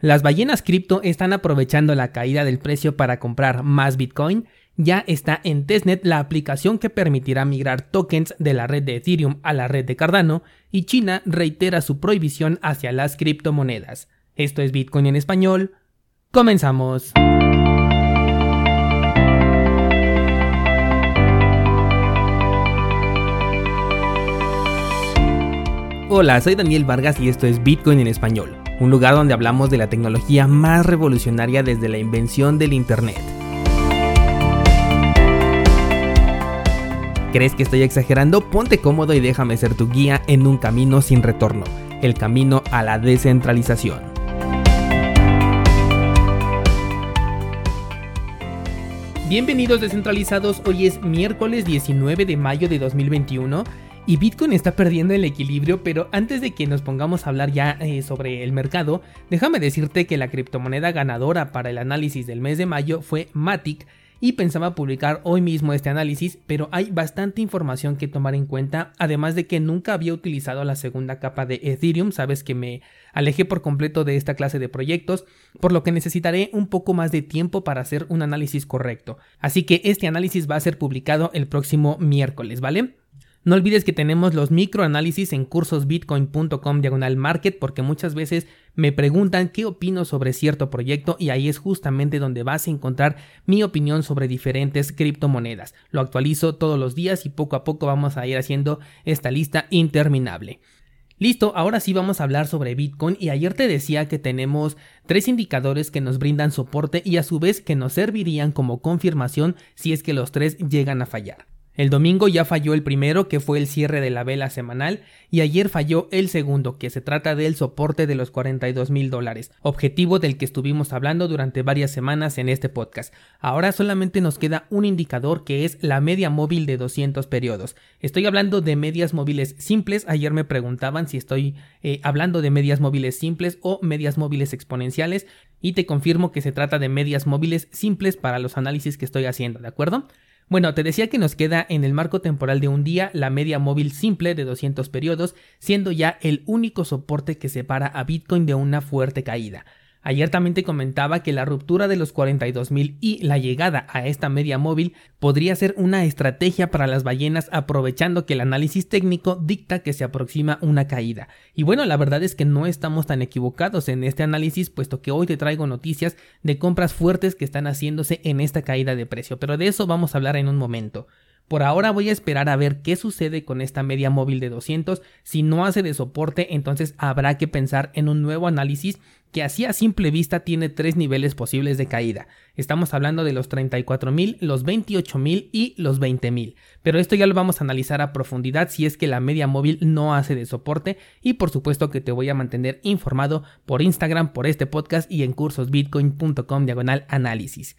Las ballenas cripto están aprovechando la caída del precio para comprar más Bitcoin. Ya está en testnet la aplicación que permitirá migrar tokens de la red de Ethereum a la red de Cardano y China reitera su prohibición hacia las criptomonedas. Esto es Bitcoin en español. Comenzamos. Hola, soy Daniel Vargas y esto es Bitcoin en español un lugar donde hablamos de la tecnología más revolucionaria desde la invención del Internet. ¿Crees que estoy exagerando? Ponte cómodo y déjame ser tu guía en un camino sin retorno, el camino a la descentralización. Bienvenidos descentralizados, hoy es miércoles 19 de mayo de 2021 y Bitcoin está perdiendo el equilibrio, pero antes de que nos pongamos a hablar ya eh, sobre el mercado, déjame decirte que la criptomoneda ganadora para el análisis del mes de mayo fue Matic y pensaba publicar hoy mismo este análisis, pero hay bastante información que tomar en cuenta, además de que nunca había utilizado la segunda capa de Ethereum, sabes que me alejé por completo de esta clase de proyectos, por lo que necesitaré un poco más de tiempo para hacer un análisis correcto. Así que este análisis va a ser publicado el próximo miércoles, ¿vale? No olvides que tenemos los microanálisis en cursosbitcoin.com diagonal market porque muchas veces me preguntan qué opino sobre cierto proyecto y ahí es justamente donde vas a encontrar mi opinión sobre diferentes criptomonedas. Lo actualizo todos los días y poco a poco vamos a ir haciendo esta lista interminable. Listo, ahora sí vamos a hablar sobre Bitcoin y ayer te decía que tenemos tres indicadores que nos brindan soporte y a su vez que nos servirían como confirmación si es que los tres llegan a fallar. El domingo ya falló el primero, que fue el cierre de la vela semanal, y ayer falló el segundo, que se trata del soporte de los 42 mil dólares, objetivo del que estuvimos hablando durante varias semanas en este podcast. Ahora solamente nos queda un indicador que es la media móvil de 200 periodos. Estoy hablando de medias móviles simples, ayer me preguntaban si estoy eh, hablando de medias móviles simples o medias móviles exponenciales, y te confirmo que se trata de medias móviles simples para los análisis que estoy haciendo, ¿de acuerdo? Bueno, te decía que nos queda en el marco temporal de un día la media móvil simple de 200 periodos, siendo ya el único soporte que separa a Bitcoin de una fuerte caída. Ayer también te comentaba que la ruptura de los 42.000 y la llegada a esta media móvil podría ser una estrategia para las ballenas aprovechando que el análisis técnico dicta que se aproxima una caída. Y bueno, la verdad es que no estamos tan equivocados en este análisis puesto que hoy te traigo noticias de compras fuertes que están haciéndose en esta caída de precio, pero de eso vamos a hablar en un momento. Por ahora voy a esperar a ver qué sucede con esta media móvil de 200. Si no hace de soporte, entonces habrá que pensar en un nuevo análisis que así a simple vista tiene tres niveles posibles de caída. Estamos hablando de los 34.000, los 28.000 y los 20.000. Pero esto ya lo vamos a analizar a profundidad si es que la media móvil no hace de soporte y por supuesto que te voy a mantener informado por Instagram, por este podcast y en cursosbitcoin.com diagonal análisis.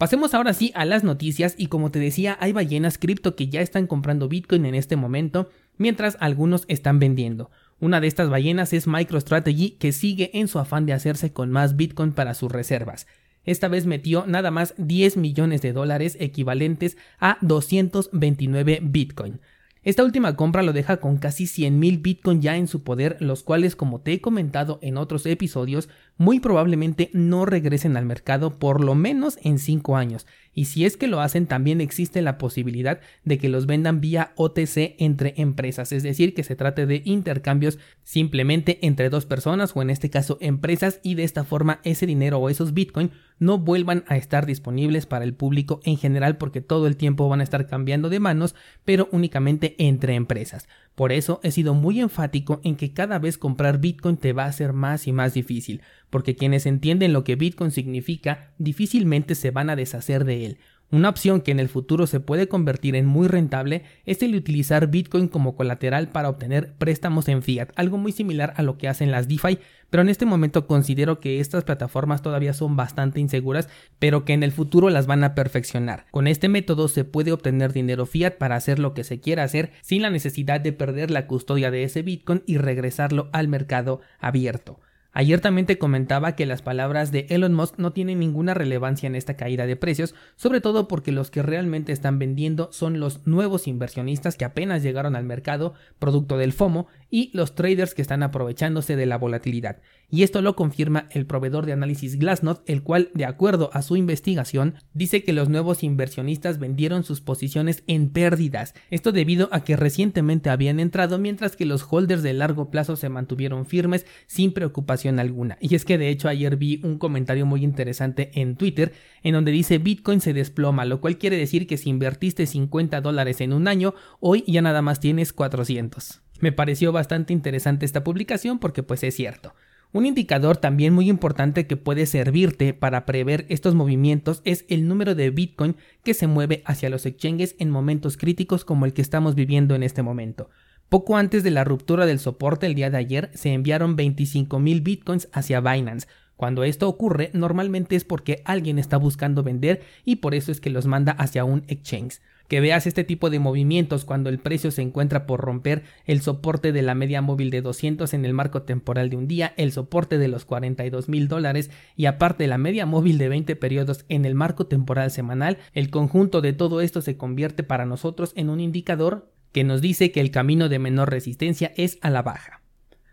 Pasemos ahora sí a las noticias y como te decía hay ballenas cripto que ya están comprando Bitcoin en este momento mientras algunos están vendiendo. Una de estas ballenas es MicroStrategy que sigue en su afán de hacerse con más Bitcoin para sus reservas. Esta vez metió nada más 10 millones de dólares equivalentes a 229 Bitcoin. Esta última compra lo deja con casi 100.000 Bitcoin ya en su poder, los cuales, como te he comentado en otros episodios, muy probablemente no regresen al mercado por lo menos en 5 años. Y si es que lo hacen, también existe la posibilidad de que los vendan vía OTC entre empresas, es decir, que se trate de intercambios simplemente entre dos personas o en este caso empresas y de esta forma ese dinero o esos Bitcoin no vuelvan a estar disponibles para el público en general porque todo el tiempo van a estar cambiando de manos, pero únicamente entre empresas. Por eso he sido muy enfático en que cada vez comprar Bitcoin te va a ser más y más difícil, porque quienes entienden lo que Bitcoin significa difícilmente se van a deshacer de él. Una opción que en el futuro se puede convertir en muy rentable es el utilizar Bitcoin como colateral para obtener préstamos en fiat, algo muy similar a lo que hacen las DeFi, pero en este momento considero que estas plataformas todavía son bastante inseguras, pero que en el futuro las van a perfeccionar. Con este método se puede obtener dinero fiat para hacer lo que se quiera hacer sin la necesidad de perder la custodia de ese Bitcoin y regresarlo al mercado abierto. Ayer también te comentaba que las palabras de Elon Musk no tienen ninguna relevancia en esta caída de precios, sobre todo porque los que realmente están vendiendo son los nuevos inversionistas que apenas llegaron al mercado, producto del FOMO, y los traders que están aprovechándose de la volatilidad. Y esto lo confirma el proveedor de análisis Glassnode, el cual, de acuerdo a su investigación, dice que los nuevos inversionistas vendieron sus posiciones en pérdidas. Esto debido a que recientemente habían entrado mientras que los holders de largo plazo se mantuvieron firmes sin alguna. Y es que de hecho ayer vi un comentario muy interesante en Twitter en donde dice Bitcoin se desploma, lo cual quiere decir que si invertiste 50 dólares en un año, hoy ya nada más tienes 400. Me pareció bastante interesante esta publicación porque pues es cierto. Un indicador también muy importante que puede servirte para prever estos movimientos es el número de Bitcoin que se mueve hacia los exchanges en momentos críticos como el que estamos viviendo en este momento. Poco antes de la ruptura del soporte el día de ayer se enviaron 25.000 Bitcoins hacia Binance. Cuando esto ocurre normalmente es porque alguien está buscando vender y por eso es que los manda hacia un exchange que veas este tipo de movimientos cuando el precio se encuentra por romper el soporte de la media móvil de 200 en el marco temporal de un día, el soporte de los 42 mil dólares y aparte la media móvil de 20 periodos en el marco temporal semanal, el conjunto de todo esto se convierte para nosotros en un indicador que nos dice que el camino de menor resistencia es a la baja.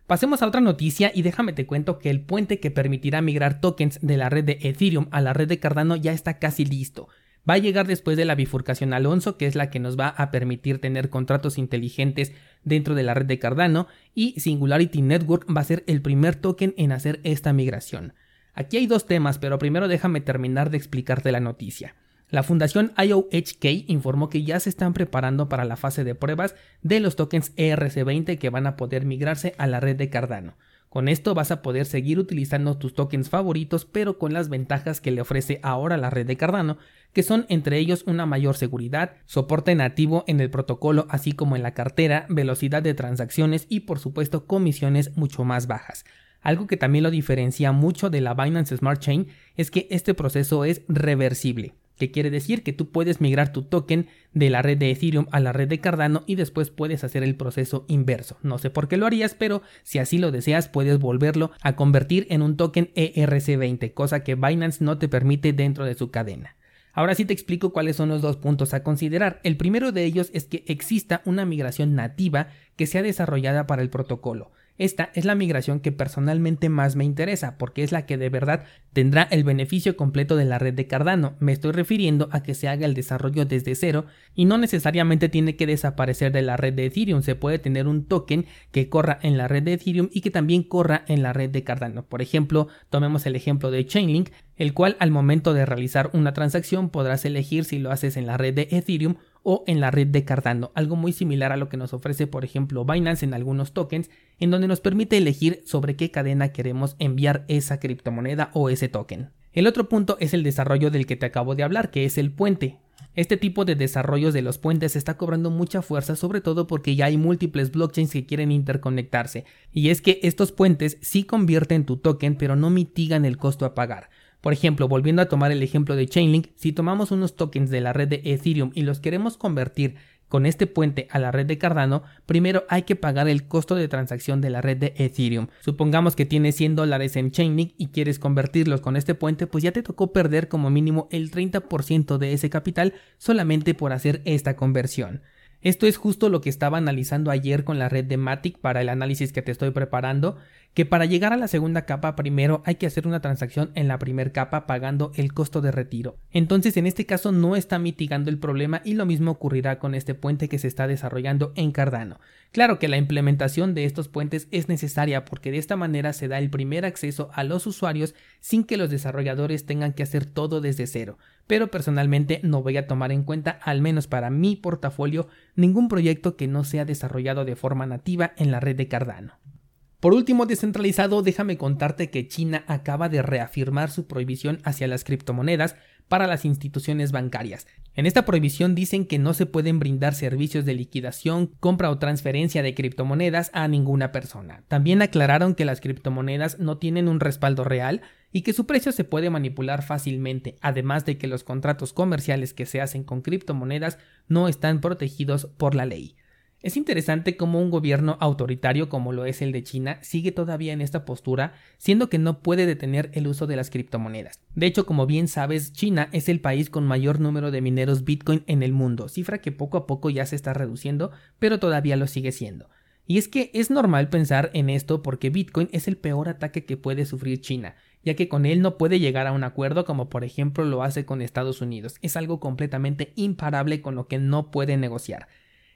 Pasemos a otra noticia y déjame te cuento que el puente que permitirá migrar tokens de la red de Ethereum a la red de Cardano ya está casi listo va a llegar después de la bifurcación Alonso, que es la que nos va a permitir tener contratos inteligentes dentro de la red de Cardano, y Singularity Network va a ser el primer token en hacer esta migración. Aquí hay dos temas, pero primero déjame terminar de explicarte la noticia. La fundación IOHK informó que ya se están preparando para la fase de pruebas de los tokens ERC20 que van a poder migrarse a la red de Cardano. Con esto vas a poder seguir utilizando tus tokens favoritos pero con las ventajas que le ofrece ahora la red de Cardano, que son entre ellos una mayor seguridad, soporte nativo en el protocolo así como en la cartera, velocidad de transacciones y por supuesto comisiones mucho más bajas. Algo que también lo diferencia mucho de la Binance Smart Chain es que este proceso es reversible que quiere decir que tú puedes migrar tu token de la red de Ethereum a la red de Cardano y después puedes hacer el proceso inverso. No sé por qué lo harías, pero si así lo deseas puedes volverlo a convertir en un token ERC20, cosa que Binance no te permite dentro de su cadena. Ahora sí te explico cuáles son los dos puntos a considerar. El primero de ellos es que exista una migración nativa que sea desarrollada para el protocolo. Esta es la migración que personalmente más me interesa porque es la que de verdad tendrá el beneficio completo de la red de Cardano. Me estoy refiriendo a que se haga el desarrollo desde cero y no necesariamente tiene que desaparecer de la red de Ethereum. Se puede tener un token que corra en la red de Ethereum y que también corra en la red de Cardano. Por ejemplo, tomemos el ejemplo de Chainlink, el cual al momento de realizar una transacción podrás elegir si lo haces en la red de Ethereum o en la red de Cardano, algo muy similar a lo que nos ofrece por ejemplo Binance en algunos tokens, en donde nos permite elegir sobre qué cadena queremos enviar esa criptomoneda o ese token. El otro punto es el desarrollo del que te acabo de hablar, que es el puente. Este tipo de desarrollos de los puentes está cobrando mucha fuerza, sobre todo porque ya hay múltiples blockchains que quieren interconectarse. Y es que estos puentes sí convierten tu token, pero no mitigan el costo a pagar. Por ejemplo, volviendo a tomar el ejemplo de Chainlink, si tomamos unos tokens de la red de Ethereum y los queremos convertir con este puente a la red de Cardano, primero hay que pagar el costo de transacción de la red de Ethereum. Supongamos que tienes 100 dólares en Chainlink y quieres convertirlos con este puente, pues ya te tocó perder como mínimo el 30% de ese capital solamente por hacer esta conversión. Esto es justo lo que estaba analizando ayer con la red de Matic para el análisis que te estoy preparando que para llegar a la segunda capa primero hay que hacer una transacción en la primera capa pagando el costo de retiro. Entonces en este caso no está mitigando el problema y lo mismo ocurrirá con este puente que se está desarrollando en Cardano. Claro que la implementación de estos puentes es necesaria porque de esta manera se da el primer acceso a los usuarios sin que los desarrolladores tengan que hacer todo desde cero. Pero personalmente no voy a tomar en cuenta, al menos para mi portafolio, ningún proyecto que no sea desarrollado de forma nativa en la red de Cardano. Por último, descentralizado, déjame contarte que China acaba de reafirmar su prohibición hacia las criptomonedas para las instituciones bancarias. En esta prohibición dicen que no se pueden brindar servicios de liquidación, compra o transferencia de criptomonedas a ninguna persona. También aclararon que las criptomonedas no tienen un respaldo real y que su precio se puede manipular fácilmente, además de que los contratos comerciales que se hacen con criptomonedas no están protegidos por la ley. Es interesante cómo un gobierno autoritario como lo es el de China sigue todavía en esta postura, siendo que no puede detener el uso de las criptomonedas. De hecho, como bien sabes, China es el país con mayor número de mineros Bitcoin en el mundo, cifra que poco a poco ya se está reduciendo, pero todavía lo sigue siendo. Y es que es normal pensar en esto porque Bitcoin es el peor ataque que puede sufrir China, ya que con él no puede llegar a un acuerdo como por ejemplo lo hace con Estados Unidos. Es algo completamente imparable con lo que no puede negociar.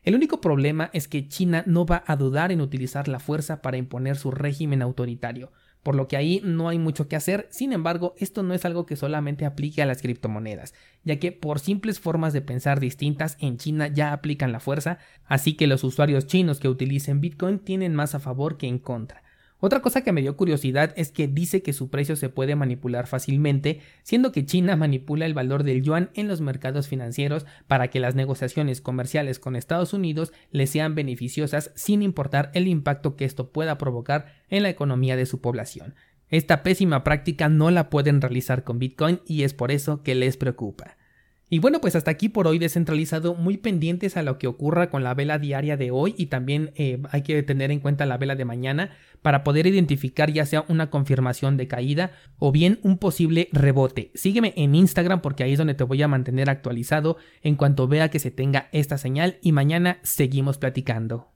El único problema es que China no va a dudar en utilizar la fuerza para imponer su régimen autoritario, por lo que ahí no hay mucho que hacer, sin embargo, esto no es algo que solamente aplique a las criptomonedas, ya que por simples formas de pensar distintas en China ya aplican la fuerza, así que los usuarios chinos que utilicen Bitcoin tienen más a favor que en contra. Otra cosa que me dio curiosidad es que dice que su precio se puede manipular fácilmente, siendo que China manipula el valor del yuan en los mercados financieros para que las negociaciones comerciales con Estados Unidos le sean beneficiosas sin importar el impacto que esto pueda provocar en la economía de su población. Esta pésima práctica no la pueden realizar con Bitcoin y es por eso que les preocupa. Y bueno, pues hasta aquí por hoy descentralizado, muy pendientes a lo que ocurra con la vela diaria de hoy y también eh, hay que tener en cuenta la vela de mañana para poder identificar ya sea una confirmación de caída o bien un posible rebote. Sígueme en Instagram porque ahí es donde te voy a mantener actualizado en cuanto vea que se tenga esta señal y mañana seguimos platicando.